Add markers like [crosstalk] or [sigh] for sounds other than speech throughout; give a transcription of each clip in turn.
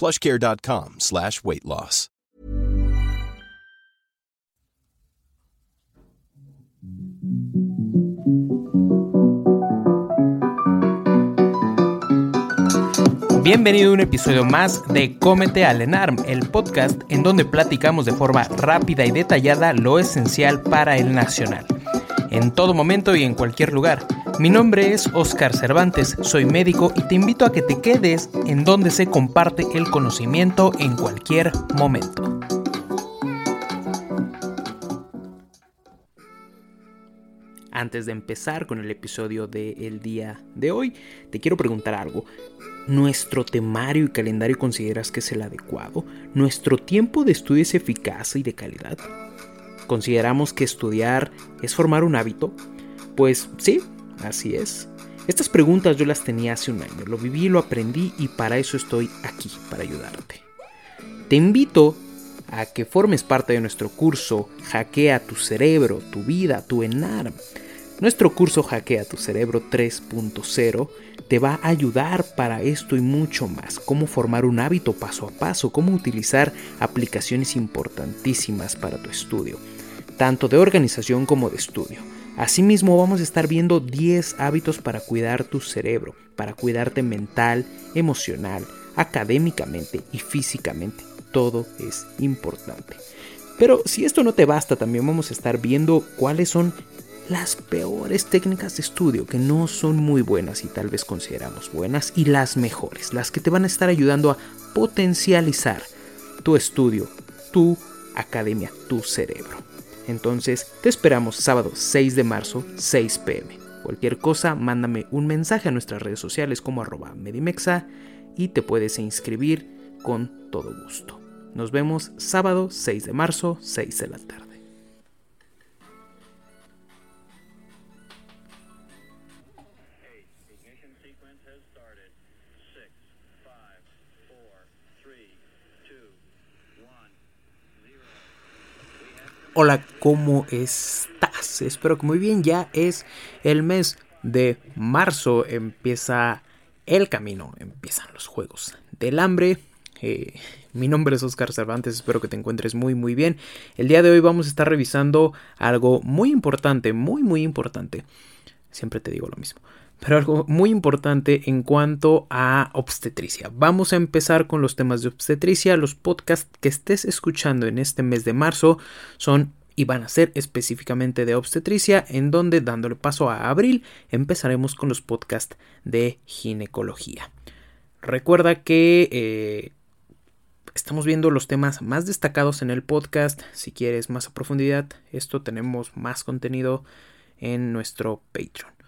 plushcare.com slash weight loss. Bienvenido a un episodio más de Cómete al ENARM, el podcast en donde platicamos de forma rápida y detallada lo esencial para el nacional. En todo momento y en cualquier lugar. Mi nombre es Oscar Cervantes, soy médico y te invito a que te quedes en donde se comparte el conocimiento en cualquier momento. Antes de empezar con el episodio del día de hoy, te quiero preguntar algo. ¿Nuestro temario y calendario consideras que es el adecuado? ¿Nuestro tiempo de estudio es eficaz y de calidad? ¿Consideramos que estudiar es formar un hábito? Pues sí, así es. Estas preguntas yo las tenía hace un año, lo viví, lo aprendí y para eso estoy aquí, para ayudarte. Te invito a que formes parte de nuestro curso Hackea tu cerebro, tu vida, tu ENARM. Nuestro curso Hackea tu cerebro 3.0 te va a ayudar para esto y mucho más. Cómo formar un hábito paso a paso, cómo utilizar aplicaciones importantísimas para tu estudio, tanto de organización como de estudio. Asimismo vamos a estar viendo 10 hábitos para cuidar tu cerebro, para cuidarte mental, emocional, académicamente y físicamente. Todo es importante. Pero si esto no te basta, también vamos a estar viendo cuáles son las peores técnicas de estudio que no son muy buenas y tal vez consideramos buenas y las mejores, las que te van a estar ayudando a potencializar tu estudio, tu academia, tu cerebro. Entonces, te esperamos sábado 6 de marzo, 6 pm. Cualquier cosa, mándame un mensaje a nuestras redes sociales como arroba medimexa y te puedes inscribir con todo gusto. Nos vemos sábado 6 de marzo, 6 de la tarde. Hola, ¿cómo estás? Espero que muy bien. Ya es el mes de marzo. Empieza el camino. Empiezan los juegos del hambre. Eh, mi nombre es Oscar Cervantes. Espero que te encuentres muy, muy bien. El día de hoy vamos a estar revisando algo muy importante, muy, muy importante. Siempre te digo lo mismo pero algo muy importante en cuanto a obstetricia. Vamos a empezar con los temas de obstetricia. Los podcasts que estés escuchando en este mes de marzo son y van a ser específicamente de obstetricia, en donde dándole paso a abril empezaremos con los podcasts de ginecología. Recuerda que eh, estamos viendo los temas más destacados en el podcast. Si quieres más a profundidad, esto tenemos más contenido en nuestro Patreon.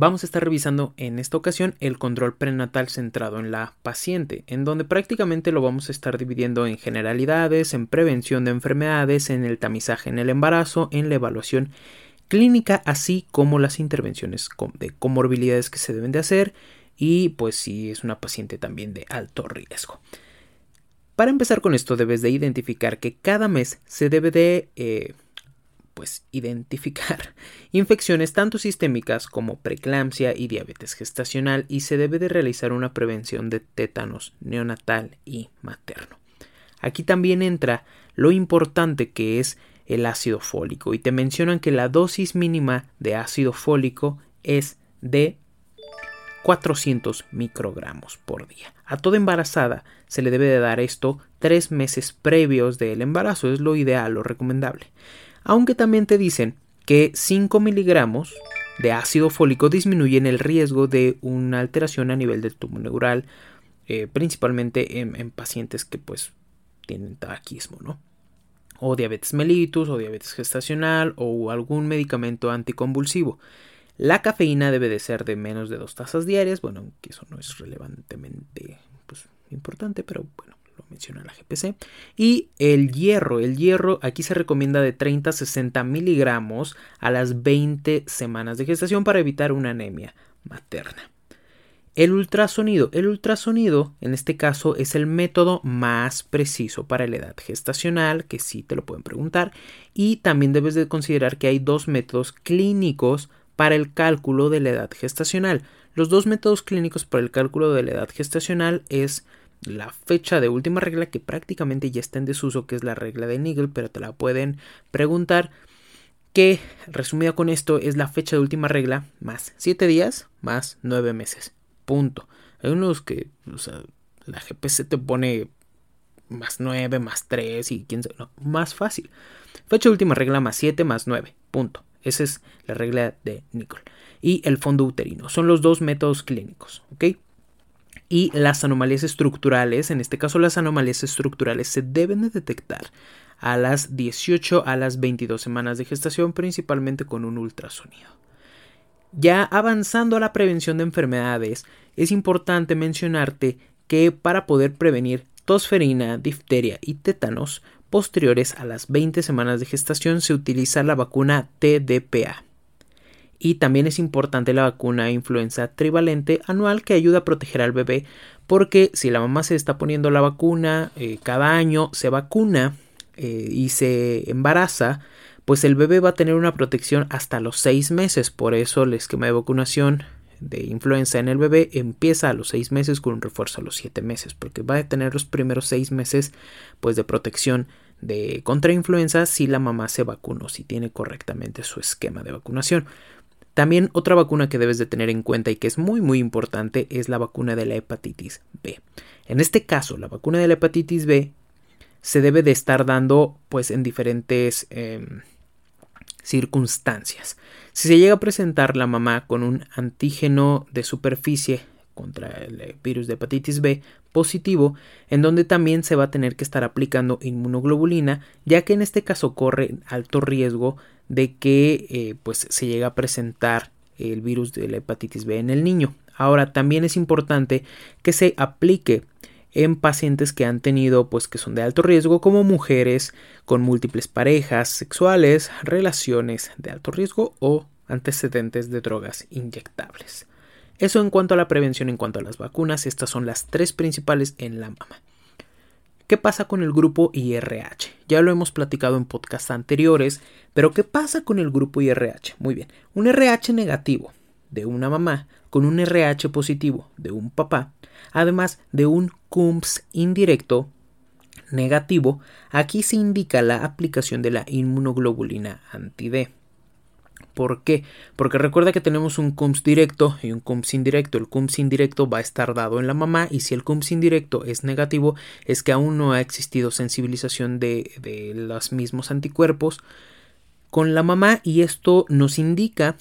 Vamos a estar revisando en esta ocasión el control prenatal centrado en la paciente, en donde prácticamente lo vamos a estar dividiendo en generalidades, en prevención de enfermedades, en el tamizaje en el embarazo, en la evaluación clínica, así como las intervenciones de comorbilidades que se deben de hacer y pues si es una paciente también de alto riesgo. Para empezar con esto debes de identificar que cada mes se debe de... Eh, pues identificar [laughs] infecciones tanto sistémicas como preeclampsia y diabetes gestacional y se debe de realizar una prevención de tétanos neonatal y materno. Aquí también entra lo importante que es el ácido fólico y te mencionan que la dosis mínima de ácido fólico es de 400 microgramos por día. A toda embarazada se le debe de dar esto tres meses previos del embarazo, es lo ideal, lo recomendable. Aunque también te dicen que 5 miligramos de ácido fólico disminuyen el riesgo de una alteración a nivel del tubo neural, eh, principalmente en, en, pacientes que pues tienen tabaquismo, ¿no? O diabetes mellitus, o diabetes gestacional, o algún medicamento anticonvulsivo. La cafeína debe de ser de menos de dos tazas diarias, bueno, que eso no es relevantemente pues, importante, pero bueno, lo menciona la GPC. Y el hierro, el hierro aquí se recomienda de 30 a 60 miligramos a las 20 semanas de gestación para evitar una anemia materna. El ultrasonido. El ultrasonido, en este caso, es el método más preciso para la edad gestacional, que sí te lo pueden preguntar. Y también debes de considerar que hay dos métodos clínicos para el cálculo de la edad gestacional. Los dos métodos clínicos para el cálculo de la edad gestacional es la fecha de última regla que prácticamente ya está en desuso, que es la regla de Nigel, pero te la pueden preguntar. Que resumida con esto es la fecha de última regla más 7 días más 9 meses. Punto. Hay unos que, o sea, la GPC te pone más 9 más 3 y quién sabe, no, más fácil. Fecha de última regla más 7 más 9. Punto. Esa es la regla de Nicol. Y el fondo uterino. Son los dos métodos clínicos. ¿ok? Y las anomalías estructurales, en este caso las anomalías estructurales se deben de detectar a las 18 a las 22 semanas de gestación, principalmente con un ultrasonido. Ya avanzando a la prevención de enfermedades, es importante mencionarte que para poder prevenir tosferina, difteria y tétanos, posteriores a las 20 semanas de gestación se utiliza la vacuna TDPA. Y también es importante la vacuna influenza trivalente anual que ayuda a proteger al bebé porque si la mamá se está poniendo la vacuna eh, cada año, se vacuna eh, y se embaraza, pues el bebé va a tener una protección hasta los 6 meses. Por eso el esquema de vacunación de influenza en el bebé empieza a los 6 meses con un refuerzo a los 7 meses, porque va a tener los primeros 6 meses pues de protección de contra influenza si la mamá se vacunó, si tiene correctamente su esquema de vacunación. También otra vacuna que debes de tener en cuenta y que es muy muy importante es la vacuna de la hepatitis B. En este caso, la vacuna de la hepatitis B se debe de estar dando pues en diferentes em, circunstancias. Si se llega a presentar la mamá con un antígeno de superficie contra el eh, virus de hepatitis B positivo, en donde también se va a tener que estar aplicando inmunoglobulina, ya que en este caso corre alto riesgo de que eh, pues se llegue a presentar el virus de la hepatitis B en el niño. Ahora también es importante que se aplique en pacientes que han tenido pues que son de alto riesgo como mujeres con múltiples parejas sexuales, relaciones de alto riesgo o antecedentes de drogas inyectables. Eso en cuanto a la prevención, en cuanto a las vacunas, estas son las tres principales en la mama. ¿Qué pasa con el grupo IRH? Ya lo hemos platicado en podcasts anteriores, pero ¿qué pasa con el grupo IRH? Muy bien, un RH negativo de una mamá con un RH positivo de un papá, además de un CUMS indirecto negativo, aquí se indica la aplicación de la inmunoglobulina anti-D. ¿Por qué? Porque recuerda que tenemos un CUMS directo y un CUMS indirecto. El CUMS indirecto va a estar dado en la mamá y si el CUMS indirecto es negativo es que aún no ha existido sensibilización de, de los mismos anticuerpos con la mamá y esto nos indica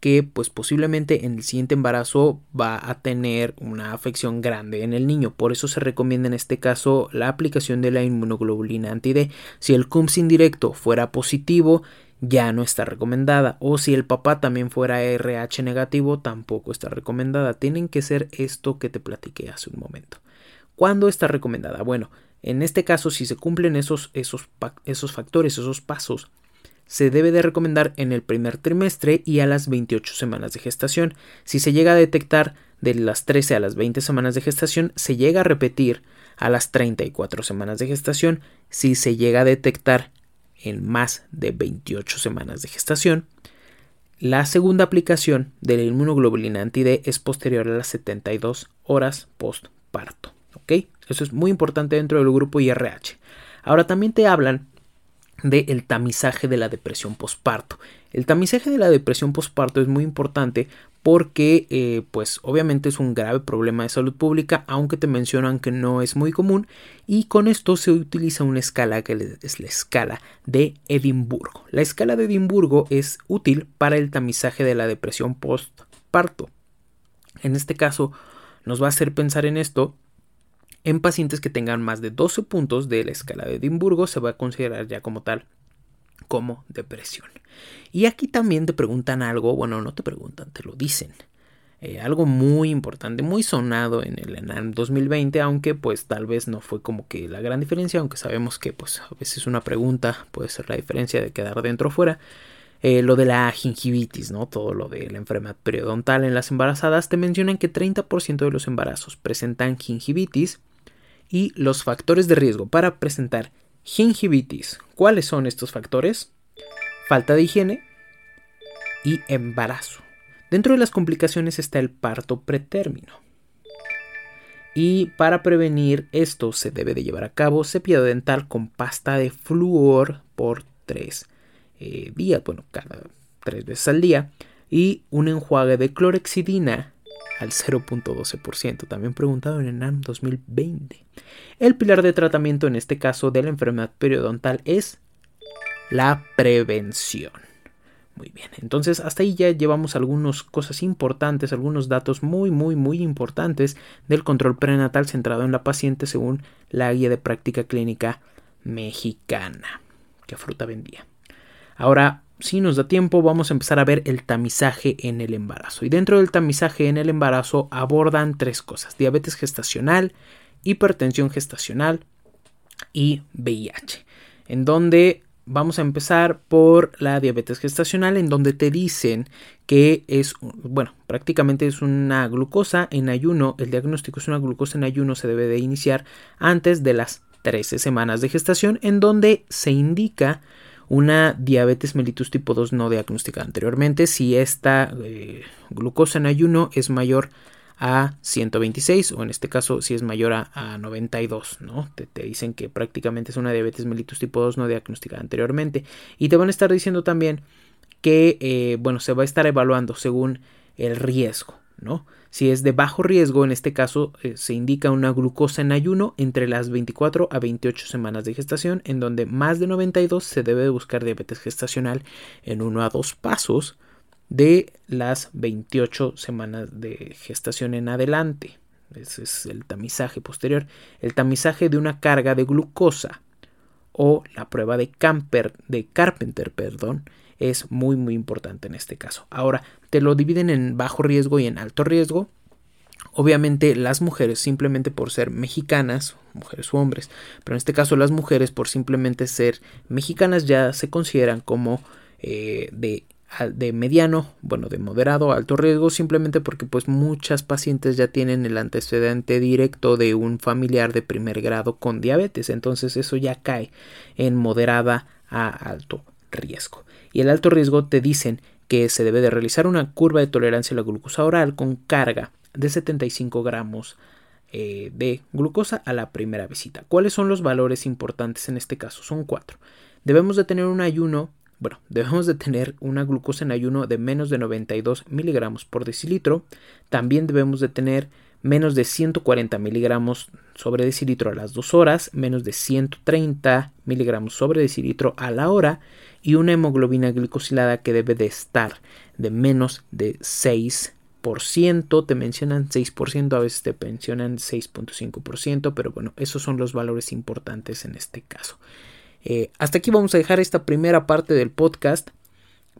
que pues posiblemente en el siguiente embarazo va a tener una afección grande en el niño. Por eso se recomienda en este caso la aplicación de la inmunoglobulina anti-D. Si el CUMS indirecto fuera positivo, ya no está recomendada. O si el papá también fuera RH negativo, tampoco está recomendada. Tienen que ser esto que te platiqué hace un momento. ¿Cuándo está recomendada? Bueno, en este caso, si se cumplen esos, esos, esos factores, esos pasos, se debe de recomendar en el primer trimestre y a las 28 semanas de gestación. Si se llega a detectar de las 13 a las 20 semanas de gestación, se llega a repetir a las 34 semanas de gestación. Si se llega a detectar en más de 28 semanas de gestación. La segunda aplicación de la inmunoglobulina anti-D es posterior a las 72 horas postparto. ¿ok? Eso es muy importante dentro del grupo IRH. Ahora también te hablan del tamizaje de la depresión postparto. El tamizaje de la depresión postparto es muy importante porque eh, pues obviamente es un grave problema de salud pública, aunque te mencionan que no es muy común y con esto se utiliza una escala que es la escala de Edimburgo. La escala de Edimburgo es útil para el tamizaje de la depresión postparto. En este caso nos va a hacer pensar en esto en pacientes que tengan más de 12 puntos de la escala de Edimburgo se va a considerar ya como tal como depresión. Y aquí también te preguntan algo, bueno, no te preguntan, te lo dicen. Eh, algo muy importante, muy sonado en el ENAM 2020, aunque pues tal vez no fue como que la gran diferencia, aunque sabemos que pues a veces una pregunta puede ser la diferencia de quedar dentro o fuera. Eh, lo de la gingivitis, ¿no? Todo lo de la enfermedad periodontal en las embarazadas, te mencionan que 30% de los embarazos presentan gingivitis y los factores de riesgo para presentar gingivitis. ¿Cuáles son estos factores? Falta de higiene y embarazo. Dentro de las complicaciones está el parto pretérmino. Y para prevenir esto se debe de llevar a cabo cepillado dental con pasta de flúor por tres eh, días, bueno, cada tres veces al día, y un enjuague de clorexidina al 0.12%, también preguntado en el NAM 2020. El pilar de tratamiento en este caso de la enfermedad periodontal es la prevención. Muy bien, entonces hasta ahí ya llevamos algunas cosas importantes, algunos datos muy, muy, muy importantes del control prenatal centrado en la paciente según la guía de práctica clínica mexicana. ¿Qué fruta vendía? Ahora, si nos da tiempo, vamos a empezar a ver el tamizaje en el embarazo. Y dentro del tamizaje en el embarazo abordan tres cosas, diabetes gestacional, hipertensión gestacional y VIH, en donde vamos a empezar por la diabetes gestacional, en donde te dicen que es, bueno, prácticamente es una glucosa en ayuno, el diagnóstico es una glucosa en ayuno, se debe de iniciar antes de las 13 semanas de gestación, en donde se indica una diabetes mellitus tipo 2 no diagnosticada anteriormente si esta eh, glucosa en ayuno es mayor a 126 o en este caso si es mayor a, 92, ¿no? Te, dicen que prácticamente es una diabetes mellitus tipo 2 no diagnosticada anteriormente y te van a estar diciendo también que, eh, bueno, se va a estar evaluando según el riesgo, ¿no? Si es de bajo riesgo, en este caso eh, se indica una glucosa en ayuno entre las 24 a 28 semanas de gestación, en donde más de 92 se debe buscar diabetes gestacional en uno a dos pasos de las 28 semanas de gestación en adelante. Ese es el tamizaje posterior. El tamizaje de una carga de glucosa o la prueba de, de Carpenter, perdón, es muy muy importante en este caso. Ahora, te lo dividen en bajo riesgo y en alto riesgo. Obviamente las mujeres simplemente por ser mexicanas, mujeres u hombres, pero en este caso las mujeres por simplemente ser mexicanas ya se consideran como eh, de, de mediano, bueno, de moderado alto riesgo, simplemente porque pues muchas pacientes ya tienen el antecedente directo de un familiar de primer grado con diabetes, entonces eso ya cae en moderada a alto riesgo. Y el alto riesgo te dicen que se debe de realizar una curva de tolerancia a la glucosa oral con carga de 75 gramos eh, de glucosa a la primera visita. ¿Cuáles son los valores importantes en este caso? Son cuatro. Debemos de tener un ayuno, bueno, [laughs] debemos de tener una glucosa en ayuno de menos de 92 miligramos por decilitro. También debemos de tener menos de 140 miligramos sobre decilitro a las 2 horas, menos de 130 miligramos sobre decilitro a la hora y una hemoglobina glicosilada que debe de estar de menos de 6%, te mencionan 6%, a veces te mencionan 6.5%, pero bueno, esos son los valores importantes en este caso. Eh, hasta aquí vamos a dejar esta primera parte del podcast.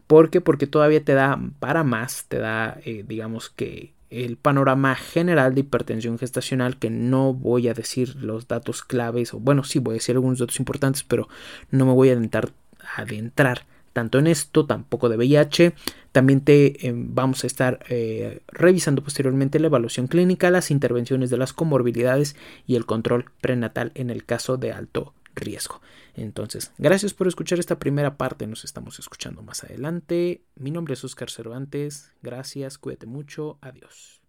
¿Por qué? Porque todavía te da para más, te da, eh, digamos que el panorama general de hipertensión gestacional, que no voy a decir los datos claves, o bueno, sí voy a decir algunos datos importantes, pero no me voy a adentrar, adentrar tanto en esto, tampoco de VIH. También te eh, vamos a estar eh, revisando posteriormente la evaluación clínica, las intervenciones de las comorbilidades y el control prenatal en el caso de alto riesgo. Entonces, gracias por escuchar esta primera parte, nos estamos escuchando más adelante. Mi nombre es Oscar Cervantes, gracias, cuídate mucho, adiós.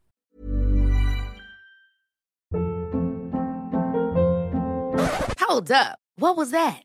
Hold up. What was that?